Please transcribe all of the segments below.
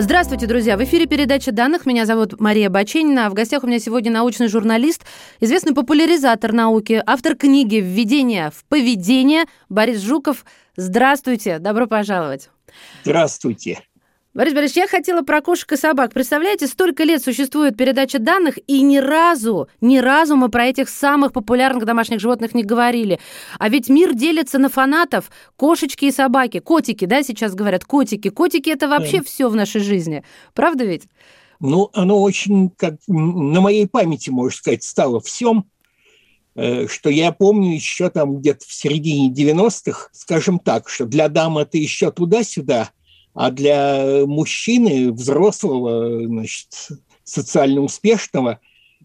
Здравствуйте, друзья! В эфире передача данных. Меня зовут Мария Баченина. В гостях у меня сегодня научный журналист, известный популяризатор науки, автор книги «Введение в поведение» Борис Жуков. Здравствуйте! Добро пожаловать! Здравствуйте! Борис Борисович, я хотела про кошек и собак. Представляете, столько лет существует передача данных, и ни разу, ни разу мы про этих самых популярных домашних животных не говорили. А ведь мир делится на фанатов. Кошечки и собаки. Котики, да, сейчас говорят, котики. Котики – это вообще да. все в нашей жизни. Правда ведь? Ну, оно очень, как на моей памяти, можно сказать, стало всем, э, что я помню еще там где-то в середине 90-х, скажем так, что для дам это еще туда-сюда – а для мужчины, взрослого, значит, социально успешного,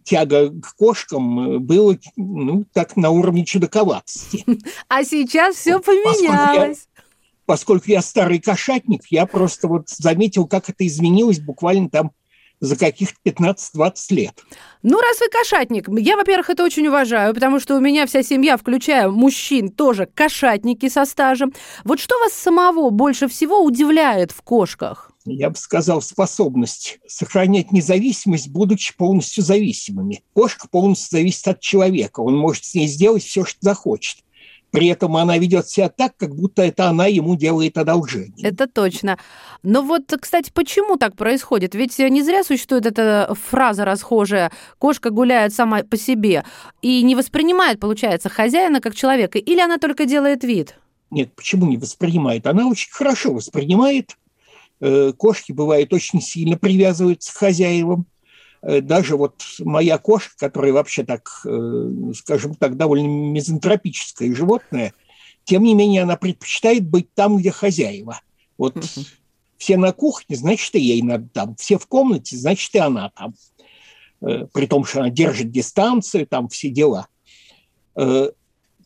тяга к кошкам было ну, так на уровне чудаковатости. А сейчас все поменялось. Поскольку я, поскольку я старый кошатник, я просто вот заметил, как это изменилось буквально там за каких-то 15-20 лет. Ну, раз вы кошатник, я, во-первых, это очень уважаю, потому что у меня вся семья, включая мужчин, тоже кошатники со стажем. Вот что вас самого больше всего удивляет в кошках? я бы сказал, способность сохранять независимость, будучи полностью зависимыми. Кошка полностью зависит от человека. Он может с ней сделать все, что захочет. При этом она ведет себя так, как будто это она ему делает одолжение. Это точно. Но вот, кстати, почему так происходит? Ведь не зря существует эта фраза расхожая «кошка гуляет сама по себе» и не воспринимает, получается, хозяина как человека, или она только делает вид? Нет, почему не воспринимает? Она очень хорошо воспринимает. Э, кошки, бывает, очень сильно привязываются к хозяевам. Э, даже вот моя кошка, которая вообще так, э, скажем так, довольно мизантропическое животное, тем не менее она предпочитает быть там, где хозяева. Вот uh-huh. все на кухне, значит, и ей надо там. Все в комнате, значит, и она там. Э, при том, что она держит дистанцию, там все дела.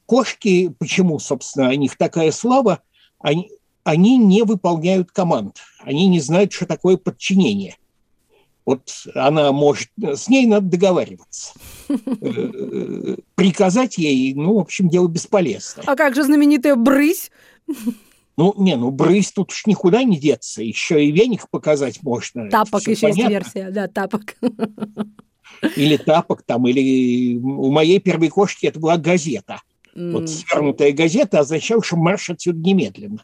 Кошки, почему, собственно, о них такая слава, они, они не выполняют команд, они не знают, что такое подчинение – вот она может, с ней надо договариваться. Э, приказать ей, ну, в общем, дело бесполезно. А как же знаменитая брысь? Ну, не, ну, брысь тут уж никуда не деться. Еще и веник показать можно. Тапок еще понятно. есть версия, да, тапок. Или тапок там, или у моей первой кошки это была газета. Mm. Вот свернутая газета означала, что марш отсюда немедленно.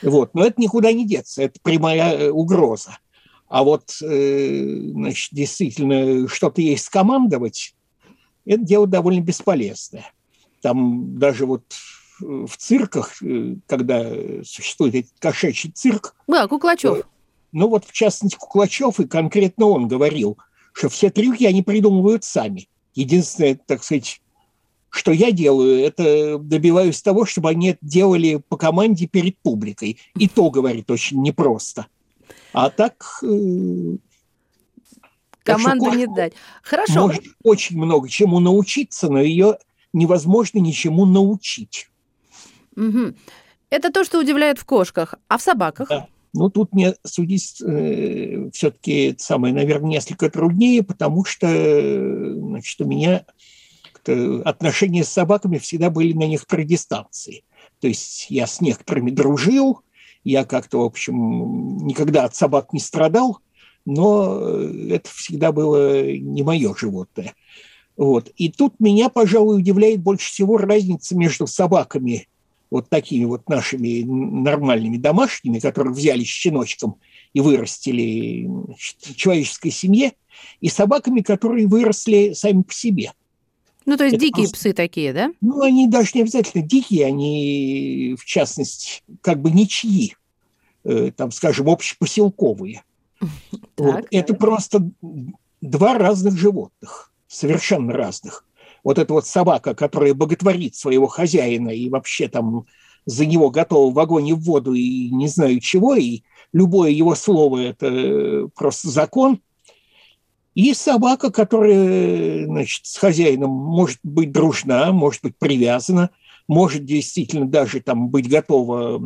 Вот, но это никуда не деться, это прямая э, угроза. А вот, э, значит, действительно, что-то есть скомандовать, это дело довольно бесполезное. Там даже вот в цирках, э, когда существует этот кошачий цирк... Да, Куклачев. Э, ну вот, в частности, Куклачев, и конкретно он говорил, что все трюки они придумывают сами. Единственное, так сказать, что я делаю, это добиваюсь того, чтобы они это делали по команде перед публикой. И то, говорит, очень непросто. А так... Э, Команду не дать. Хорошо. Может очень много чему научиться, но ее невозможно ничему научить. Угу. Это то, что удивляет в кошках. А в собаках? Да. Ну, тут мне судить э, все-таки самое, наверное, несколько труднее, потому что значит, у меня отношения с собаками всегда были на некоторой дистанции. То есть я с некоторыми дружил, я как-то, в общем, никогда от собак не страдал, но это всегда было не мое животное. Вот. И тут меня, пожалуй, удивляет больше всего разница между собаками, вот такими вот нашими нормальными домашними, которые взяли щеночком и вырастили в человеческой семье, и собаками, которые выросли сами по себе. Ну, то есть это дикие просто... псы такие, да? Ну, они даже не обязательно дикие, они, в частности, как бы ничьи, э, там, скажем, общепоселковые. Вот. Это просто два разных животных, совершенно разных. Вот эта вот собака, которая боготворит своего хозяина и вообще там за него готова в огонь и в воду и не знаю чего, и любое его слово – это просто закон. И собака, которая значит, с хозяином может быть дружна, может быть привязана, может действительно даже там быть готова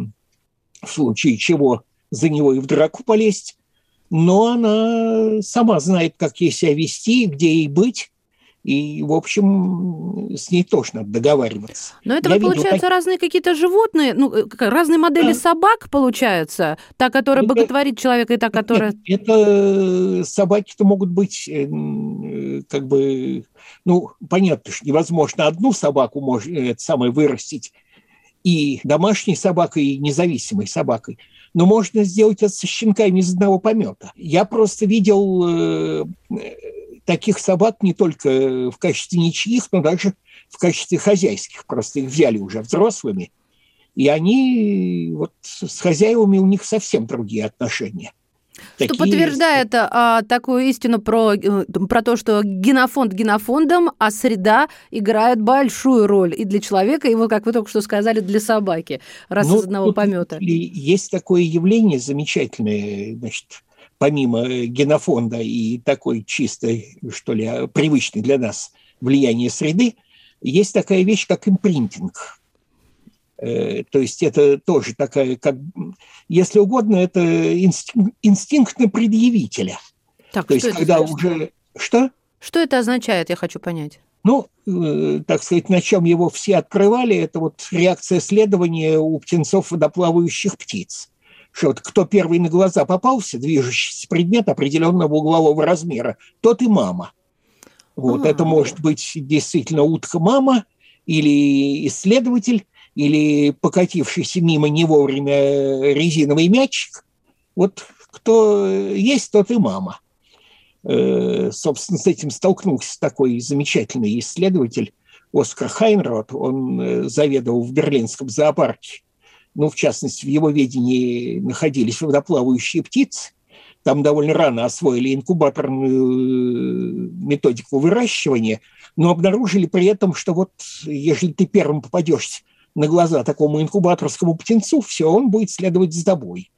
в случае чего за него и в драку полезть, но она сама знает, как ей себя вести, где ей быть, и, в общем, с ней тоже надо договариваться. Но это, вот, получается, так... разные какие-то животные, ну, разные модели да. собак, получается? Та, которая это, боготворит человека, и та, которая... Нет, это собаки-то могут быть, э, как бы, ну, понятно, что невозможно одну собаку может, это самое, вырастить и домашней собакой, и независимой собакой. Но можно сделать это со щенками из одного помета. Я просто видел э, таких собак не только в качестве ничьих, но даже в качестве хозяйских. Просто их взяли уже взрослыми. И они вот с хозяевами у них совсем другие отношения. Что Такие... подтверждает а, такую истину про, э, про то, что генофонд генофондом, а среда играет большую роль и для человека, и вот, как вы только что сказали, для собаки, раз ну, из одного помета. Есть такое явление замечательное, значит, помимо генофонда и такой чистой, что ли, привычной для нас влияния среды, есть такая вещь, как импринтинг. Э, то есть это тоже такая, как, если угодно, это инстинкт, инстинкт на предъявителя. Так, То есть когда значит? уже... Что? Что это означает, я хочу понять. Ну, э, так сказать, на чем его все открывали, это вот реакция следования у птенцов водоплавающих птиц что кто первый на глаза попался, движущийся предмет определенного углового размера, тот и мама. Вот, А-а-а. это может быть действительно утка-мама или исследователь, или покатившийся мимо не вовремя резиновый мячик. Вот кто есть, тот и мама. Э, собственно, с этим столкнулся такой замечательный исследователь Оскар Хайнрод. Он э, заведовал в берлинском зоопарке ну, в частности, в его ведении находились водоплавающие птицы, там довольно рано освоили инкубаторную э, методику выращивания, но обнаружили при этом, что вот если ты первым попадешь на глаза такому инкубаторскому птенцу, все, он будет следовать за тобой.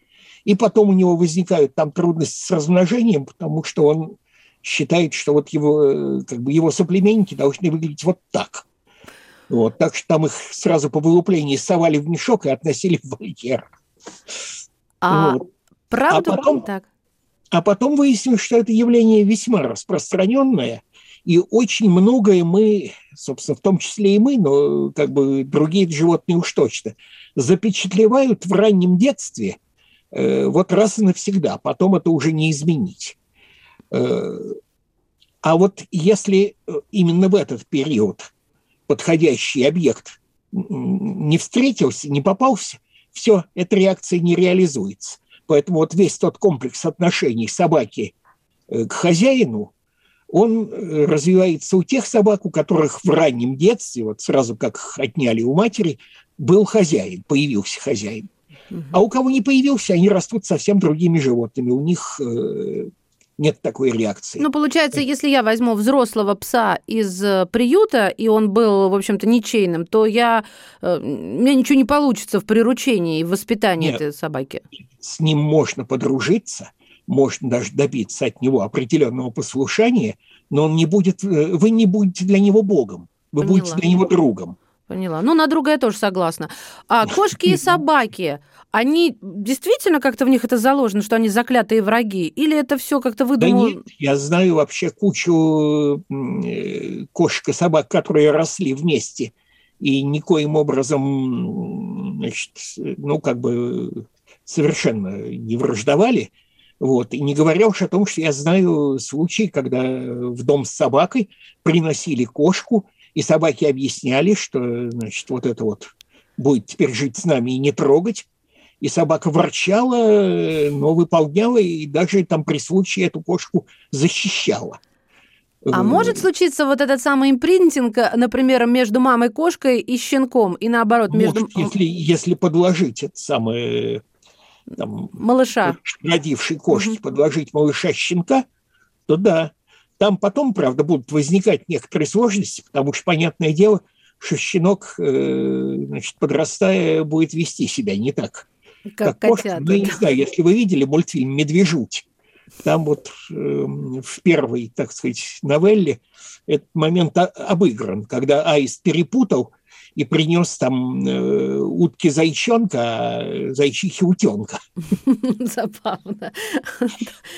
И потом у него возникают там трудности с размножением, потому что он считает, что вот его, э, как бы его соплеменники должны выглядеть вот так – вот, так что там их сразу по вылуплении совали в мешок и относили в вольер. А вот. правда а потом, так? А потом выяснилось, что это явление весьма распространенное, и очень многое мы, собственно, в том числе и мы, но как бы другие животные уж точно, запечатлевают в раннем детстве э, вот раз и навсегда, потом это уже не изменить. Э, а вот если э, именно в этот период подходящий объект не встретился, не попался, все, эта реакция не реализуется. Поэтому вот весь тот комплекс отношений собаки э, к хозяину, он э, развивается у тех собак, у которых в раннем детстве, вот сразу как их отняли у матери, был хозяин, появился хозяин. А у кого не появился, они растут совсем другими животными. У них э, нет такой реакции. Ну, получается, если я возьму взрослого пса из э, приюта, и он был, в общем-то, ничейным, то я, э, у меня ничего не получится в приручении и воспитании нет, этой собаки. С ним можно подружиться, можно даже добиться от него определенного послушания, но он не будет, э, вы не будете для него богом, вы Поняла. будете для него другом. Поняла. Ну, на друга я тоже согласна. А кошки и собаки, они действительно как-то в них это заложено, что они заклятые враги? Или это все как-то выдумано? Да нет, я знаю вообще кучу э, кошек и собак, которые росли вместе и никоим образом, значит, ну, как бы совершенно не враждовали. Вот. И не говоря уж о том, что я знаю случаи, когда в дом с собакой приносили кошку, и собаки объясняли, что, значит, вот это вот будет теперь жить с нами и не трогать, и собака ворчала, но выполняла, и даже там при случае эту кошку защищала. А э, может случиться вот этот самый импринтинг, например, между мамой кошкой и щенком, и наоборот между... Может, если, если подложить это самое... Там, малыша. Родившей кошке угу. подложить малыша щенка, то да. Там потом, правда, будут возникать некоторые сложности, потому что, понятное дело, что щенок, э, значит, подрастая, будет вести себя не так, как, как кошка. Ну, я не знаю, если вы видели мультфильм «Медвежуть», Там вот э, в первой, так сказать, новелле этот момент обыгран, когда Аист перепутал и принес там э, утки зайчонка, зайчихи утенка. Забавно.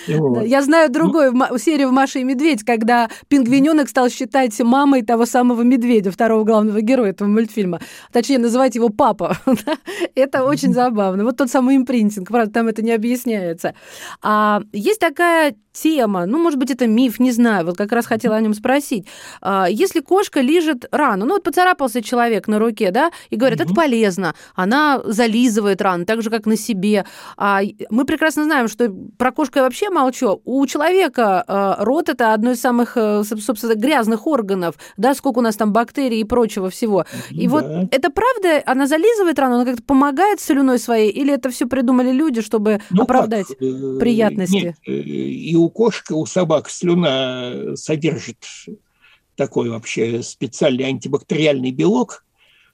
Я знаю другую серию в «Маша и медведь», когда пингвиненок стал считать мамой того самого медведя, второго главного героя этого мультфильма. Точнее, называть его папа. это очень забавно. Вот тот самый импринтинг, правда, там это не объясняется. А есть такая тема, ну, может быть, это миф, не знаю, вот как раз хотела о нем спросить. А, если кошка лижет рану, ну, вот поцарапался человек на руке, да, и говорят, это полезно, она зализывает рану, так же, как на себе. А мы прекрасно знаем, что про кошку я вообще молчу. У человека а, рот – это одно из самых, э, собственно, грязных органов, да, сколько у нас там бактерий и прочего всего. И да. вот это правда, она зализывает рану, она как-то помогает слюной своей, или это все придумали люди, чтобы ну, оправдать как? Э, приятности? Нет, э, и у кошек, у собак слюна содержит такой вообще специальный антибактериальный белок.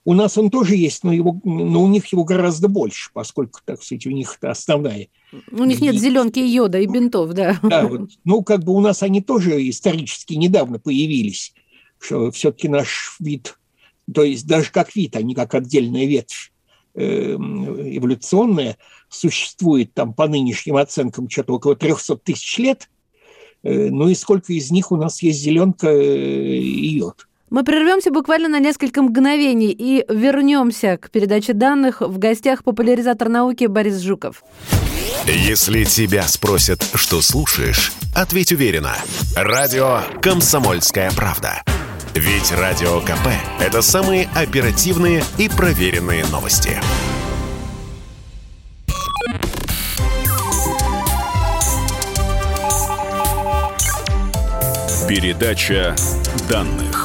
У нас он тоже есть, но, его, но у них его гораздо больше, поскольку, так сказать, у них это основная. У них нет зеленки и йода и бинтов, да. Да, вот, ну, как бы у нас они тоже исторически недавно появились, что все-таки наш вид, то есть даже как вид, а не как отдельная ветвь эволюционная, существует там по нынешним оценкам что-то около 300 тысяч лет, э, ну и сколько из них у нас есть зеленка э, и йод. Мы прервемся буквально на несколько мгновений и вернемся к передаче данных. В гостях популяризатор науки Борис Жуков. Если тебя спросят, что слушаешь, ответь уверенно. Радио «Комсомольская правда». Ведь Радио КП – это самые оперативные и проверенные новости. Передача данных.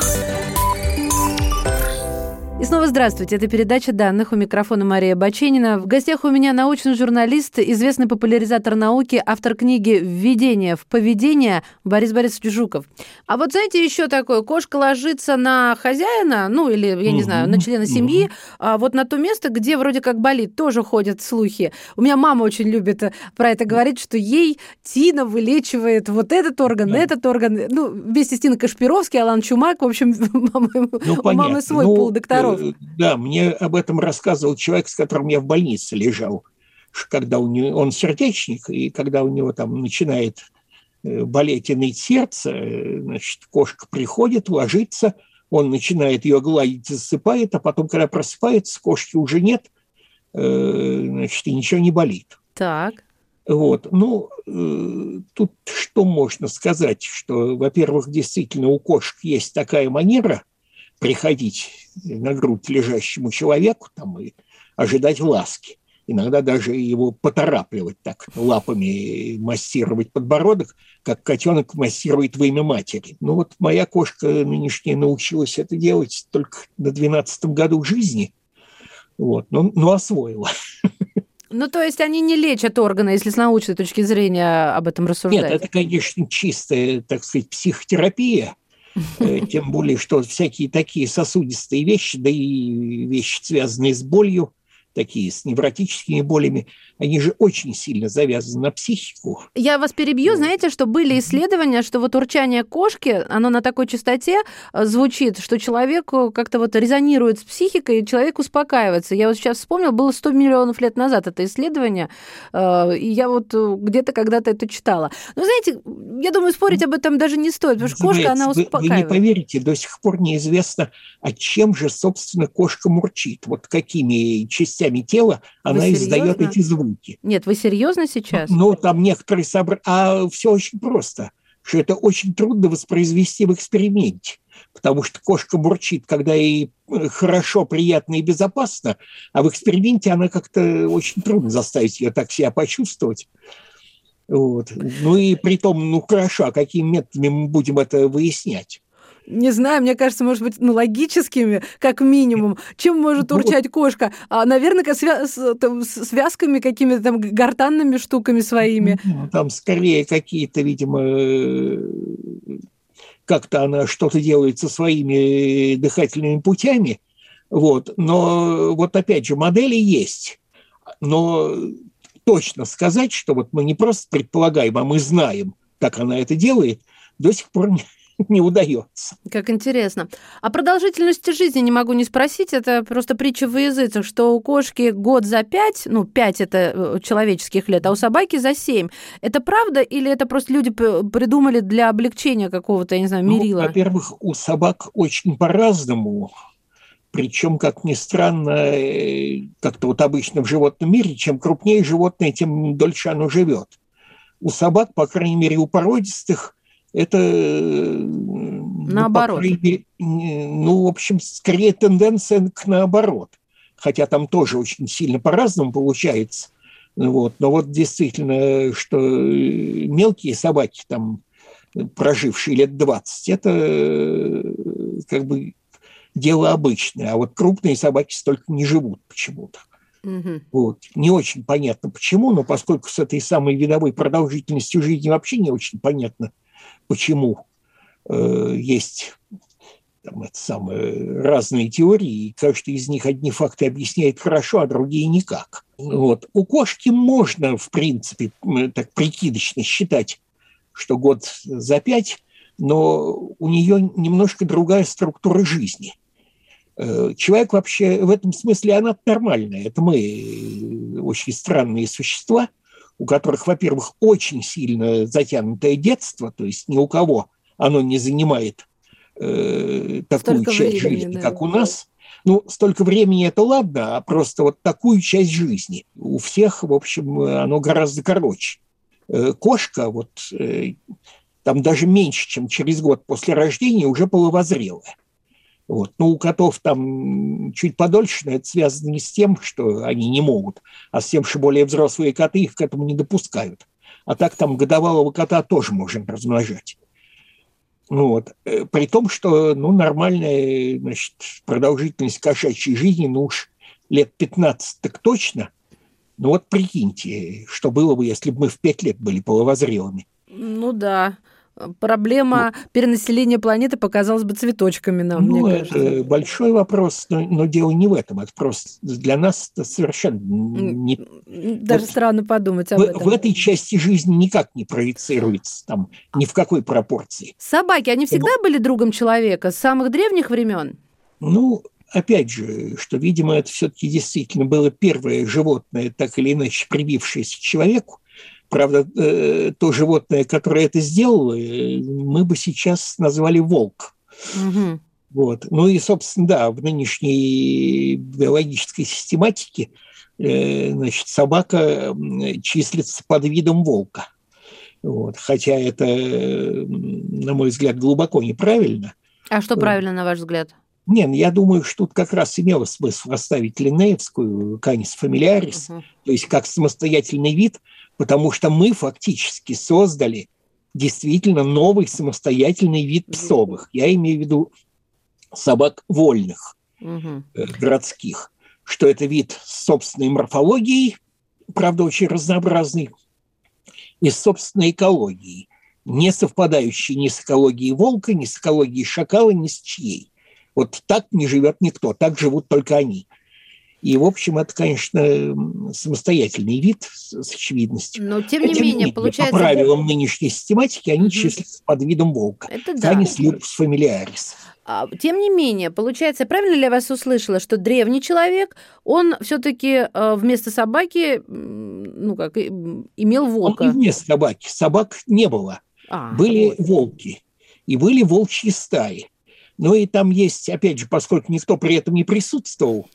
И снова здравствуйте. Это передача данных. У микрофона Мария Баченина. В гостях у меня научный журналист, известный популяризатор науки, автор книги «Введение в поведение» Борис Борисович Жуков. А вот знаете, еще такое. Кошка ложится на хозяина, ну или, я не знаю, на члена семьи, а вот на то место, где вроде как болит. Тоже ходят слухи. У меня мама очень любит про это говорить, что ей Тина вылечивает вот этот орган, да. этот орган. Ну, вместе с Тиной Кашпировской, Алан Чумак. В общем, ну, у мамы свой ну, полдоктора здоров. Э, да, мне об этом рассказывал человек, с которым я в больнице лежал, когда у него, он сердечник, и когда у него там начинает э, болеть и ныть сердце, э, значит, кошка приходит, ложится, он начинает ее гладить, засыпает, а потом, когда просыпается, кошки уже нет, значит, и ничего не болит. Так. Вот. Ну, тут что можно сказать, что, во-первых, действительно у кошек есть такая манера приходить на грудь лежащему человеку там, и ожидать ласки. Иногда даже его поторапливать так, лапами массировать подбородок, как котенок массирует во имя матери. Ну вот моя кошка нынешняя научилась это делать только на 12 году жизни. Вот, но, но освоила. Ну, то есть они не лечат органы, если с научной точки зрения об этом рассуждать? Нет, это, конечно, чистая, так сказать, психотерапия. Э, тем более, что всякие такие сосудистые вещи, да и вещи, связанные с болью, такие с невротическими болями, они же очень сильно завязаны на психику. Я вас перебью. Знаете, что были исследования, что вот урчание кошки, оно на такой частоте э, звучит, что человеку как-то вот резонирует с психикой, и человек успокаивается. Я вот сейчас вспомнил, было 100 миллионов лет назад это исследование, э, и я вот э, где-то когда-то это читала. Но знаете, я думаю, спорить об этом даже не стоит, потому что кошка, она успокаивает. Вы, вы не поверите, до сих пор неизвестно, о чем же, собственно, кошка мурчит. Вот какими частями тела она вы издает эти звуки звуки. Нет, вы серьезно сейчас? Ну, там некоторые собрания... А все очень просто, что это очень трудно воспроизвести в эксперименте, потому что кошка бурчит, когда ей э, хорошо, приятно и безопасно, а в эксперименте она как-то очень трудно заставить ее так себя почувствовать. Вот. Ну и при том, ну хорошо, а какими методами мы будем это выяснять? Не знаю, мне кажется, может быть, ну, логическими, как минимум. Чем может ну урчать кошка? А, наверное, свя- с, там, связками какими-то там гортанными штуками своими. Ну, там скорее какие-то, видимо, э, как-то она что-то делает со своими дыхательными путями. Вот. Но вот опять же, модели есть. Но точно сказать, что вот мы не просто предполагаем, а мы знаем, как она это делает, до сих пор не, не удается. Как интересно. О продолжительности жизни не могу не спросить. Это просто притча в языцах, что у кошки год за пять, ну, пять это э, человеческих лет, а у собаки за семь. Это правда или это просто люди придумали для облегчения какого-то, я не знаю, ну, мерила? Ну, во-первых, у собак очень по-разному. Причем, как ни странно, э, как-то вот обычно в животном мире, чем крупнее животное, тем дольше оно живет. У собак, по крайней мере, у породистых, это... Ну, наоборот. Ну, мере, ну, в общем, скорее тенденция к наоборот. Хотя там тоже очень сильно по-разному получается. Вот. Но вот действительно, что мелкие собаки, там, прожившие лет 20, это как бы дело обычное. А вот крупные собаки столько не живут почему-то. Угу. Вот. Не очень понятно почему, но поскольку с этой самой видовой продолжительностью жизни вообще не очень понятно, почему э, есть там, это самое, разные теории, и каждый из них одни факты объясняет хорошо, а другие никак. Вот. У кошки можно, в принципе, так прикидочно считать, что год за пять, но у нее немножко другая структура жизни. Э, человек вообще в этом смысле она нормальная. Это мы э, очень странные существа – у которых, во-первых, очень сильно затянутое детство, то есть ни у кого оно не занимает э, такую столько часть времени, жизни, да. как у нас. Ну, столько времени это ладно, а просто вот такую часть жизни. У всех, в общем, оно гораздо короче. Э, кошка, вот э, там даже меньше, чем через год после рождения, уже половозрелая. Вот. Ну, у котов там чуть подольше, но это связано не с тем, что они не могут, а с тем, что более взрослые коты их к этому не допускают. А так там годовалого кота тоже можем размножать. Ну, вот. Э, при том, что ну, нормальная значит, продолжительность кошачьей жизни, ну уж лет 15 так точно. Ну вот прикиньте, что было бы, если бы мы в 5 лет были половозрелыми. Ну да проблема ну, перенаселения планеты показалась бы цветочками нам, ну, мне кажется. Это большой вопрос, но, но дело не в этом. Это просто для нас это совершенно не... Даже вот странно подумать об в, этом. В этой части жизни никак не проецируется там ни в какой пропорции. Собаки, они всегда но... были другом человека с самых древних времен? Ну, опять же, что, видимо, это все-таки действительно было первое животное, так или иначе привившееся к человеку, Правда, э, то животное, которое это сделало, э, мы бы сейчас назвали волк. Угу. Вот. Ну и, собственно, да, в нынешней биологической систематике э, значит, собака числится под видом волка. Вот. Хотя это, на мой взгляд, глубоко неправильно. А что правильно, на ваш взгляд? Нет, я думаю, что тут как раз имело смысл оставить линеевскую канис фамилиарис, угу. то есть как самостоятельный вид – потому что мы фактически создали действительно новый самостоятельный вид псовых. Я имею в виду собак вольных, угу. городских, что это вид с собственной морфологией, правда, очень разнообразный, и с собственной экологией, не совпадающей ни с экологией волка, ни с экологией шакала, ни с чьей. Вот так не живет никто, так живут только они. И, в общем, это, конечно, самостоятельный вид с очевидностью. Но, тем не Тем менее, менее, получается... По правилам нынешней систематики они угу. числятся под видом волка. Это да. Canis lupus familiaris. А, тем не менее, получается, правильно ли я вас услышала, что древний человек, он все-таки э, вместо собаки, ну как, имел волка? Он не вместо собаки. Собак не было. А, были вот. волки. И были волчьи стаи. Ну и там есть, опять же, поскольку никто при этом не присутствовал,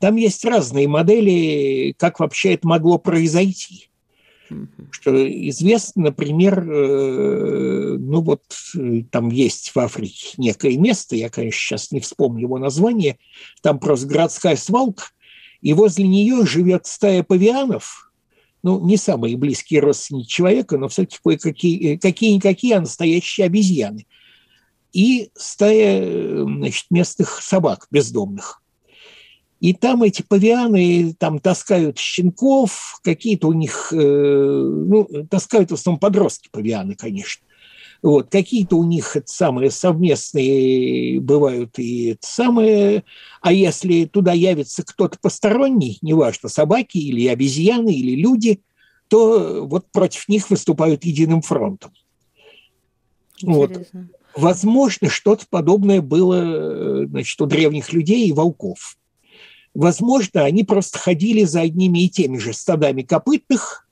там есть разные модели, как вообще это могло произойти. Что известно, например, э, ну вот э, там есть в Африке некое место, я, конечно, сейчас не вспомню его название, там просто городская свалка, и возле нее живет стая павианов, ну, не самые близкие родственники человека, но все-таки кое-какие, э, какие-никакие, а настоящие обезьяны. И стая значит, местных собак бездомных – и там эти павианы там таскают щенков, какие-то у них, э, ну, таскают в основном подростки павианы, конечно. Вот, какие-то у них это самые совместные бывают и это самое. А если туда явится кто-то посторонний, неважно, собаки или обезьяны, или люди, то вот против них выступают единым фронтом. Интересно. Вот. Возможно, что-то подобное было значит, у древних людей и волков. Возможно, они просто ходили за одними и теми же стадами копытных,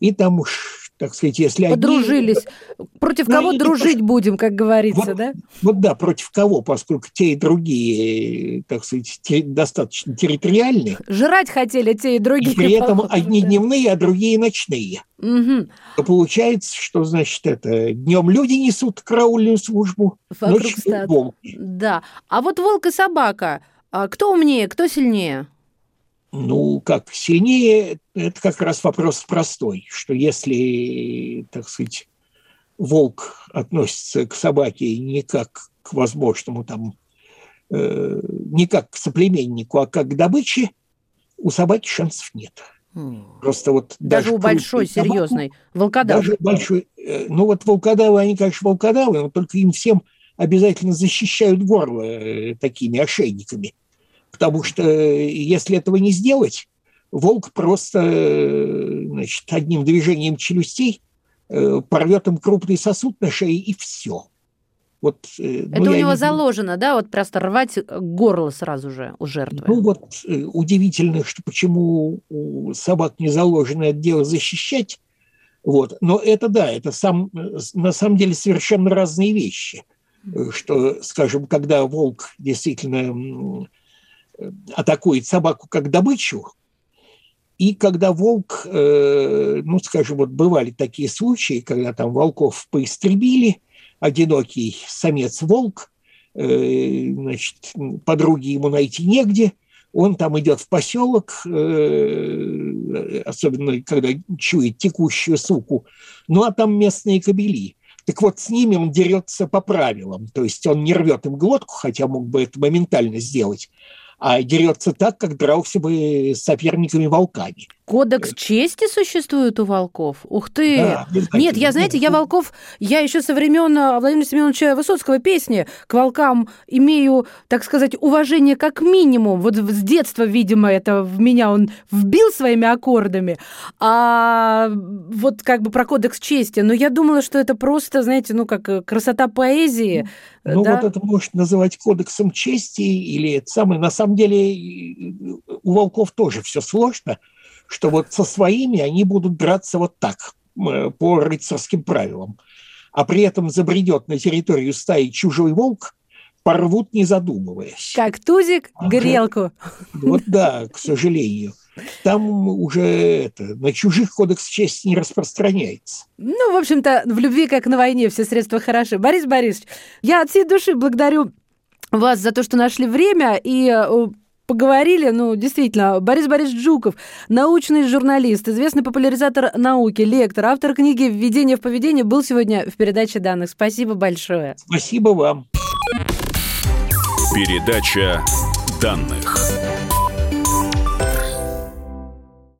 и там уж так сказать, если Подружились. Одни... Против ну, кого дружить то, будем, как говорится, вот, да? Вот да, против кого, поскольку те и другие, так сказать, те, достаточно территориальные. Жрать хотели те и другие. И при этом одни да. дневные, а другие ночные. Угу. То получается, что, значит, это днем люди несут караульную службу, Вокруг ночью волки. Да. А вот волк и собака, а кто умнее, кто сильнее? Ну, как сильнее, это как раз вопрос простой, что если, так сказать, волк относится к собаке не как к возможному там, э, не как к соплеменнику, а как к добыче, у собаки шансов нет. Просто вот даже, даже у большой, собаку, серьезной волкодавы. Даже большой, э, ну вот волкодавы, они, конечно, волкодавы, но только им всем обязательно защищают горло э, такими ошейниками. Потому что э, если этого не сделать, волк просто э, значит, одним движением челюстей э, порвет им крупный сосуд на шее и все. Вот, Это ну, у него не... заложено, да, вот просто рвать горло сразу же у жертвы. Ну вот удивительно, что почему у собак не заложено это дело защищать. Вот. Но это да, это сам, на самом деле совершенно разные вещи. Что, скажем, когда волк действительно атакует собаку как добычу, и когда волк, э, ну, скажем, вот бывали такие случаи, когда там волков поистребили, одинокий самец-волк, э, значит, подруги ему найти негде, он там идет в поселок, э, особенно когда чует текущую суку, ну, а там местные кобели. Так вот, с ними он дерется по правилам, то есть он не рвет им глотку, хотя мог бы это моментально сделать, а дерется так, как дрался бы с соперниками-волками. Кодекс чести существует у волков? Ух ты! Да, Нет, я, знаете, я волков, я еще со времен а, Владимира Семеновича Высоцкого песни к волкам имею, так сказать, уважение как минимум. Вот с детства, видимо, это в меня он вбил своими аккордами. А вот как бы про кодекс чести. Но я думала, что это просто, знаете, ну как э, красота поэзии. Ну да? вот это можно называть кодексом чести или это самое. На самом деле у волков тоже все сложно – что вот со своими они будут драться вот так, по рыцарским правилам. А при этом забредет на территорию стаи чужой волк, порвут, не задумываясь. Как тузик грелку. Вот да, к сожалению. Там уже это, на чужих кодекс чести не распространяется. Ну, в общем-то, в любви, как на войне, все средства хороши. Борис Борисович, я от всей души благодарю вас за то, что нашли время и э, поговорили, ну, действительно, Борис Борисович Жуков, научный журналист, известный популяризатор науки, лектор, автор книги «Введение в поведение» был сегодня в передаче данных. Спасибо большое. Спасибо вам. Передача данных.